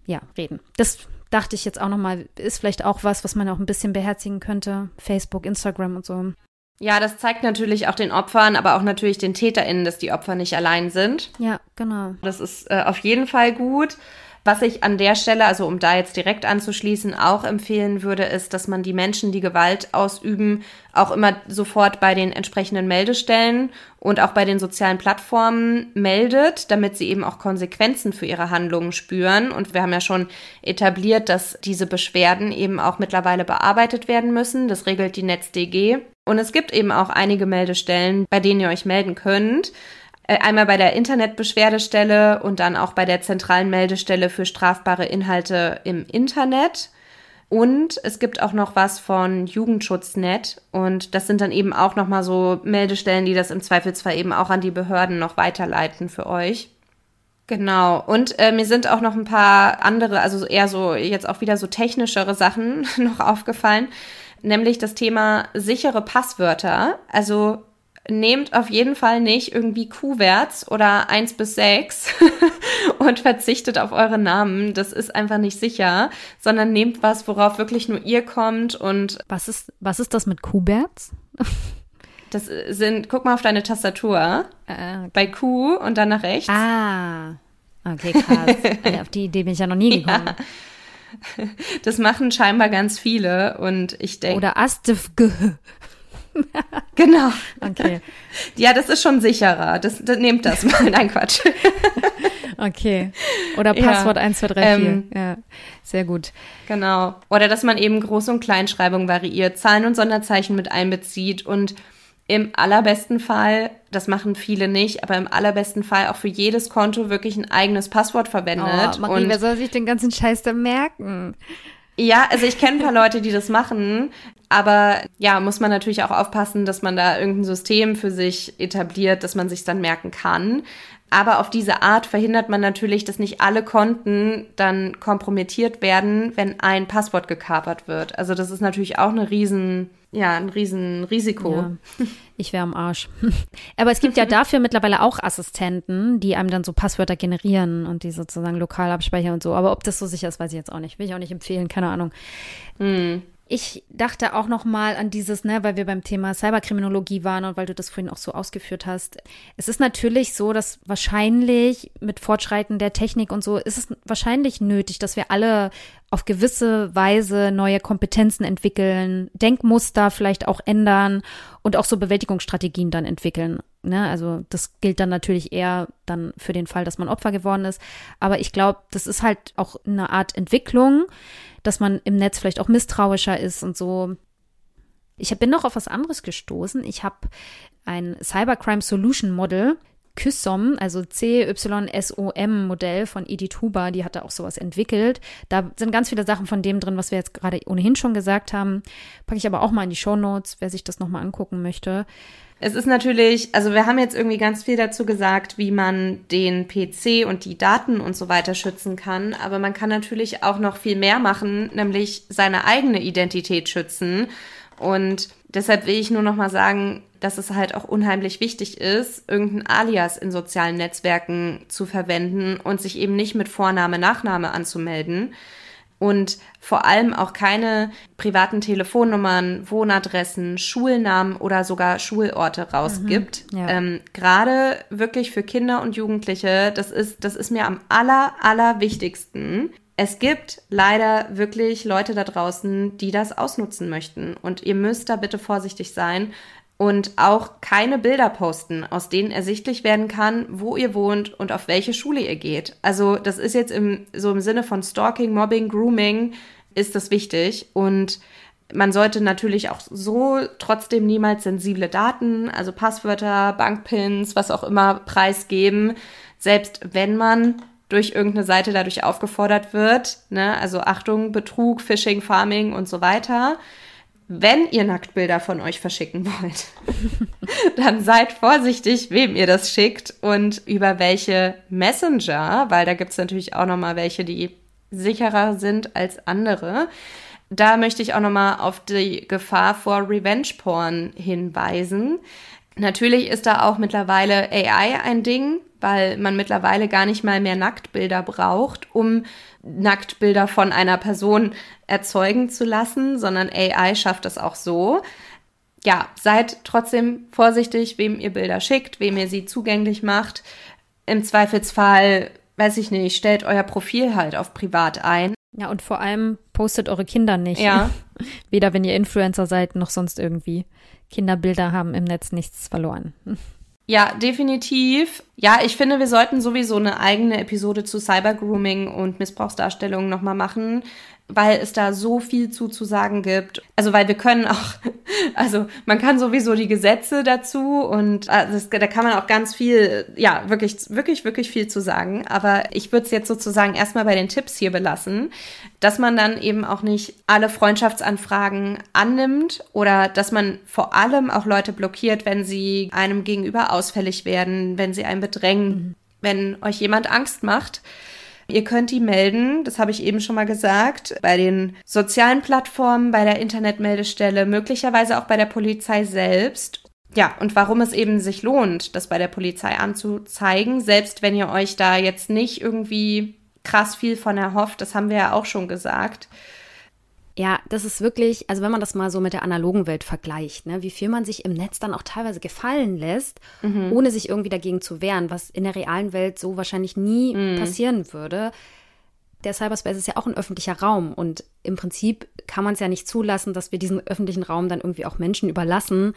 ja reden. Das dachte ich jetzt auch nochmal, ist vielleicht auch was, was man auch ein bisschen beherzigen könnte. Facebook, Instagram und so. Ja, das zeigt natürlich auch den Opfern, aber auch natürlich den TäterInnen, dass die Opfer nicht allein sind. Ja, genau. Das ist äh, auf jeden Fall gut. Was ich an der Stelle, also um da jetzt direkt anzuschließen, auch empfehlen würde, ist, dass man die Menschen, die Gewalt ausüben, auch immer sofort bei den entsprechenden Meldestellen und auch bei den sozialen Plattformen meldet, damit sie eben auch Konsequenzen für ihre Handlungen spüren. Und wir haben ja schon etabliert, dass diese Beschwerden eben auch mittlerweile bearbeitet werden müssen. Das regelt die NetzDG. Und es gibt eben auch einige Meldestellen, bei denen ihr euch melden könnt. Äh, einmal bei der Internetbeschwerdestelle und dann auch bei der zentralen Meldestelle für strafbare Inhalte im Internet. Und es gibt auch noch was von Jugendschutznet und das sind dann eben auch noch mal so Meldestellen, die das im Zweifelsfall eben auch an die Behörden noch weiterleiten für euch. Genau. Und äh, mir sind auch noch ein paar andere, also eher so jetzt auch wieder so technischere Sachen noch aufgefallen nämlich das Thema sichere Passwörter. Also nehmt auf jeden Fall nicht irgendwie Q-Werts oder 1 bis 6 und verzichtet auf eure Namen. Das ist einfach nicht sicher, sondern nehmt was, worauf wirklich nur ihr kommt und. Was ist, was ist das mit Q-Werts? das sind, guck mal auf deine Tastatur. Äh, bei Q und dann nach rechts. Ah. Okay, krass. auf die Idee bin ich ja noch nie gekommen. Ja. Das machen scheinbar ganz viele und ich denke. Oder Astefge. genau. Okay. Ja, das ist schon sicherer. Das, das nehmt das mal. Nein, Quatsch. okay. Oder Passwort ja, 1234. Ähm, ja, sehr gut. Genau. Oder dass man eben Groß- und Kleinschreibung variiert, Zahlen und Sonderzeichen mit einbezieht und im allerbesten Fall, das machen viele nicht, aber im allerbesten Fall auch für jedes Konto wirklich ein eigenes Passwort verwendet. Oh, Marie, und wer soll sich den ganzen Scheiß da merken? Ja, also ich kenne ein paar Leute, die das machen, aber ja, muss man natürlich auch aufpassen, dass man da irgendein System für sich etabliert, dass man sich dann merken kann. Aber auf diese Art verhindert man natürlich, dass nicht alle Konten dann kompromittiert werden, wenn ein Passwort gekapert wird. Also das ist natürlich auch eine riesen ja, ein Riesenrisiko. Ja, ich wäre am Arsch. Aber es gibt ja dafür mittlerweile auch Assistenten, die einem dann so Passwörter generieren und die sozusagen lokal abspeichern und so. Aber ob das so sicher ist, weiß ich jetzt auch nicht. Will ich auch nicht empfehlen, keine Ahnung. Hm. Ich dachte auch noch mal an dieses, ne, weil wir beim Thema Cyberkriminologie waren und weil du das vorhin auch so ausgeführt hast. Es ist natürlich so, dass wahrscheinlich mit Fortschreiten der Technik und so ist es wahrscheinlich nötig, dass wir alle auf gewisse Weise neue Kompetenzen entwickeln, Denkmuster vielleicht auch ändern und auch so Bewältigungsstrategien dann entwickeln. Ne? Also das gilt dann natürlich eher dann für den Fall, dass man Opfer geworden ist. Aber ich glaube, das ist halt auch eine Art Entwicklung, dass man im Netz vielleicht auch misstrauischer ist und so. Ich bin noch auf was anderes gestoßen. Ich habe ein Cybercrime Solution Model Kysom, also C-Y-S-O-M-Modell von Edith Huber, die hat da auch sowas entwickelt. Da sind ganz viele Sachen von dem drin, was wir jetzt gerade ohnehin schon gesagt haben. Packe ich aber auch mal in die Show Notes, wer sich das nochmal angucken möchte. Es ist natürlich, also wir haben jetzt irgendwie ganz viel dazu gesagt, wie man den PC und die Daten und so weiter schützen kann, aber man kann natürlich auch noch viel mehr machen, nämlich seine eigene Identität schützen. Und deshalb will ich nur noch mal sagen, dass es halt auch unheimlich wichtig ist, irgendein Alias in sozialen Netzwerken zu verwenden und sich eben nicht mit Vorname, Nachname anzumelden und vor allem auch keine privaten Telefonnummern, Wohnadressen, Schulnamen oder sogar Schulorte rausgibt. Mhm, ja. ähm, Gerade wirklich für Kinder und Jugendliche, das ist, das ist mir am aller, aller wichtigsten. Es gibt leider wirklich Leute da draußen, die das ausnutzen möchten. Und ihr müsst da bitte vorsichtig sein und auch keine Bilder posten, aus denen ersichtlich werden kann, wo ihr wohnt und auf welche Schule ihr geht. Also das ist jetzt im, so im Sinne von Stalking, Mobbing, Grooming ist das wichtig und man sollte natürlich auch so trotzdem niemals sensible Daten, also Passwörter, Bankpins, was auch immer preisgeben, selbst wenn man durch irgendeine Seite dadurch aufgefordert wird, ne? also Achtung, Betrug, Phishing, Farming und so weiter wenn ihr Nacktbilder von euch verschicken wollt, dann seid vorsichtig, wem ihr das schickt und über welche Messenger, weil da gibt es natürlich auch noch mal welche, die sicherer sind als andere. Da möchte ich auch noch mal auf die Gefahr vor Revenge Porn hinweisen. Natürlich ist da auch mittlerweile AI ein Ding, weil man mittlerweile gar nicht mal mehr Nacktbilder braucht, um Nacktbilder von einer Person erzeugen zu lassen, sondern AI schafft das auch so. Ja, seid trotzdem vorsichtig, wem ihr Bilder schickt, wem ihr sie zugänglich macht. Im Zweifelsfall, weiß ich nicht, stellt euer Profil halt auf privat ein. Ja, und vor allem postet eure Kinder nicht. Ja. Weder wenn ihr Influencer seid, noch sonst irgendwie. Kinderbilder haben im Netz nichts verloren. Ja, definitiv. Ja, ich finde, wir sollten sowieso eine eigene Episode zu Cybergrooming und Missbrauchsdarstellung nochmal machen weil es da so viel zu zu sagen gibt. Also weil wir können auch, also man kann sowieso die Gesetze dazu und also da kann man auch ganz viel, ja, wirklich, wirklich, wirklich viel zu sagen. Aber ich würde es jetzt sozusagen erstmal bei den Tipps hier belassen, dass man dann eben auch nicht alle Freundschaftsanfragen annimmt oder dass man vor allem auch Leute blockiert, wenn sie einem gegenüber ausfällig werden, wenn sie einen bedrängen, mhm. wenn euch jemand Angst macht Ihr könnt die melden, das habe ich eben schon mal gesagt, bei den sozialen Plattformen, bei der Internetmeldestelle, möglicherweise auch bei der Polizei selbst. Ja, und warum es eben sich lohnt, das bei der Polizei anzuzeigen, selbst wenn ihr euch da jetzt nicht irgendwie krass viel von erhofft, das haben wir ja auch schon gesagt. Ja, das ist wirklich, also wenn man das mal so mit der analogen Welt vergleicht, ne, wie viel man sich im Netz dann auch teilweise gefallen lässt, mhm. ohne sich irgendwie dagegen zu wehren, was in der realen Welt so wahrscheinlich nie mhm. passieren würde. Der Cyberspace ist ja auch ein öffentlicher Raum und im Prinzip kann man es ja nicht zulassen, dass wir diesen öffentlichen Raum dann irgendwie auch Menschen überlassen,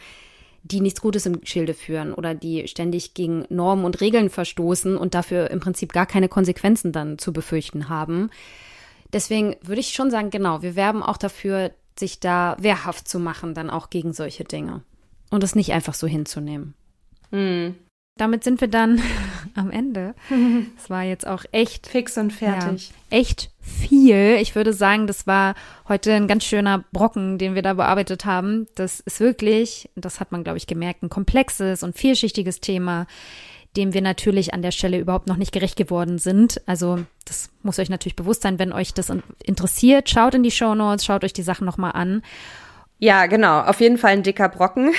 die nichts Gutes im Schilde führen oder die ständig gegen Normen und Regeln verstoßen und dafür im Prinzip gar keine Konsequenzen dann zu befürchten haben. Deswegen würde ich schon sagen, genau, wir werben auch dafür, sich da wehrhaft zu machen, dann auch gegen solche Dinge. Und es nicht einfach so hinzunehmen. Mhm. Damit sind wir dann am Ende. Es war jetzt auch echt fix und fertig. Ja, echt viel. Ich würde sagen, das war heute ein ganz schöner Brocken, den wir da bearbeitet haben. Das ist wirklich, das hat man, glaube ich, gemerkt, ein komplexes und vielschichtiges Thema dem wir natürlich an der Stelle überhaupt noch nicht gerecht geworden sind. Also das muss euch natürlich bewusst sein, wenn euch das interessiert. Schaut in die Show Notes, schaut euch die Sachen nochmal an. Ja, genau. Auf jeden Fall ein dicker Brocken.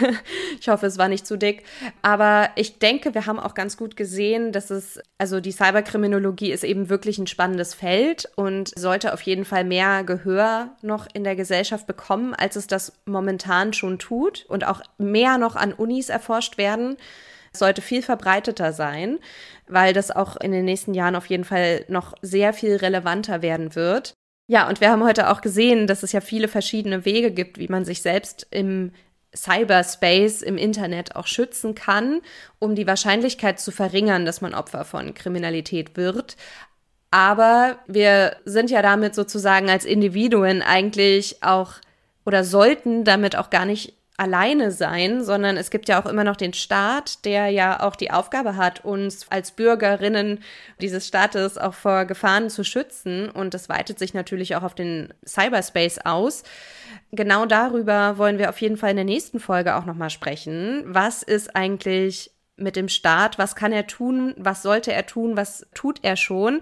ich hoffe, es war nicht zu dick. Aber ich denke, wir haben auch ganz gut gesehen, dass es, also die Cyberkriminologie ist eben wirklich ein spannendes Feld und sollte auf jeden Fall mehr Gehör noch in der Gesellschaft bekommen, als es das momentan schon tut und auch mehr noch an Unis erforscht werden sollte viel verbreiteter sein, weil das auch in den nächsten Jahren auf jeden Fall noch sehr viel relevanter werden wird. Ja, und wir haben heute auch gesehen, dass es ja viele verschiedene Wege gibt, wie man sich selbst im Cyberspace im Internet auch schützen kann, um die Wahrscheinlichkeit zu verringern, dass man Opfer von Kriminalität wird. Aber wir sind ja damit sozusagen als Individuen eigentlich auch oder sollten damit auch gar nicht alleine sein, sondern es gibt ja auch immer noch den Staat, der ja auch die Aufgabe hat, uns als Bürgerinnen dieses Staates auch vor Gefahren zu schützen. Und das weitet sich natürlich auch auf den Cyberspace aus. Genau darüber wollen wir auf jeden Fall in der nächsten Folge auch nochmal sprechen. Was ist eigentlich mit dem Staat? Was kann er tun? Was sollte er tun? Was tut er schon?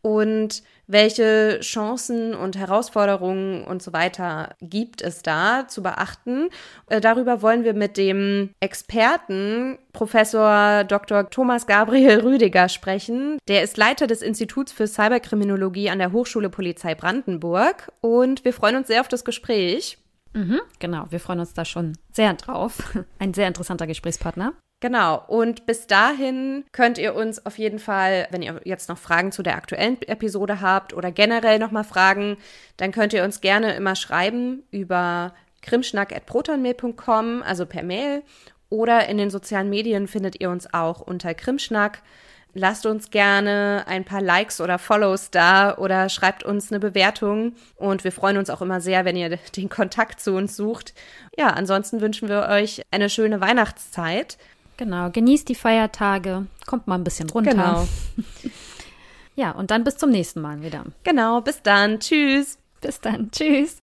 Und welche Chancen und Herausforderungen und so weiter gibt es da zu beachten. Äh, darüber wollen wir mit dem Experten Professor Dr. Thomas Gabriel Rüdiger sprechen. Der ist Leiter des Instituts für Cyberkriminologie an der Hochschule Polizei Brandenburg und wir freuen uns sehr auf das Gespräch. Mhm, genau, wir freuen uns da schon sehr drauf. Ein sehr interessanter Gesprächspartner. Genau. Und bis dahin könnt ihr uns auf jeden Fall, wenn ihr jetzt noch Fragen zu der aktuellen Episode habt oder generell nochmal Fragen, dann könnt ihr uns gerne immer schreiben über krimschnack.protonmail.com, also per Mail. Oder in den sozialen Medien findet ihr uns auch unter Krimschnack. Lasst uns gerne ein paar Likes oder Follows da oder schreibt uns eine Bewertung. Und wir freuen uns auch immer sehr, wenn ihr den Kontakt zu uns sucht. Ja, ansonsten wünschen wir euch eine schöne Weihnachtszeit. Genau, genießt die Feiertage, kommt mal ein bisschen runter. Genau. ja, und dann bis zum nächsten Mal wieder. Genau, bis dann. Tschüss. Bis dann. Tschüss.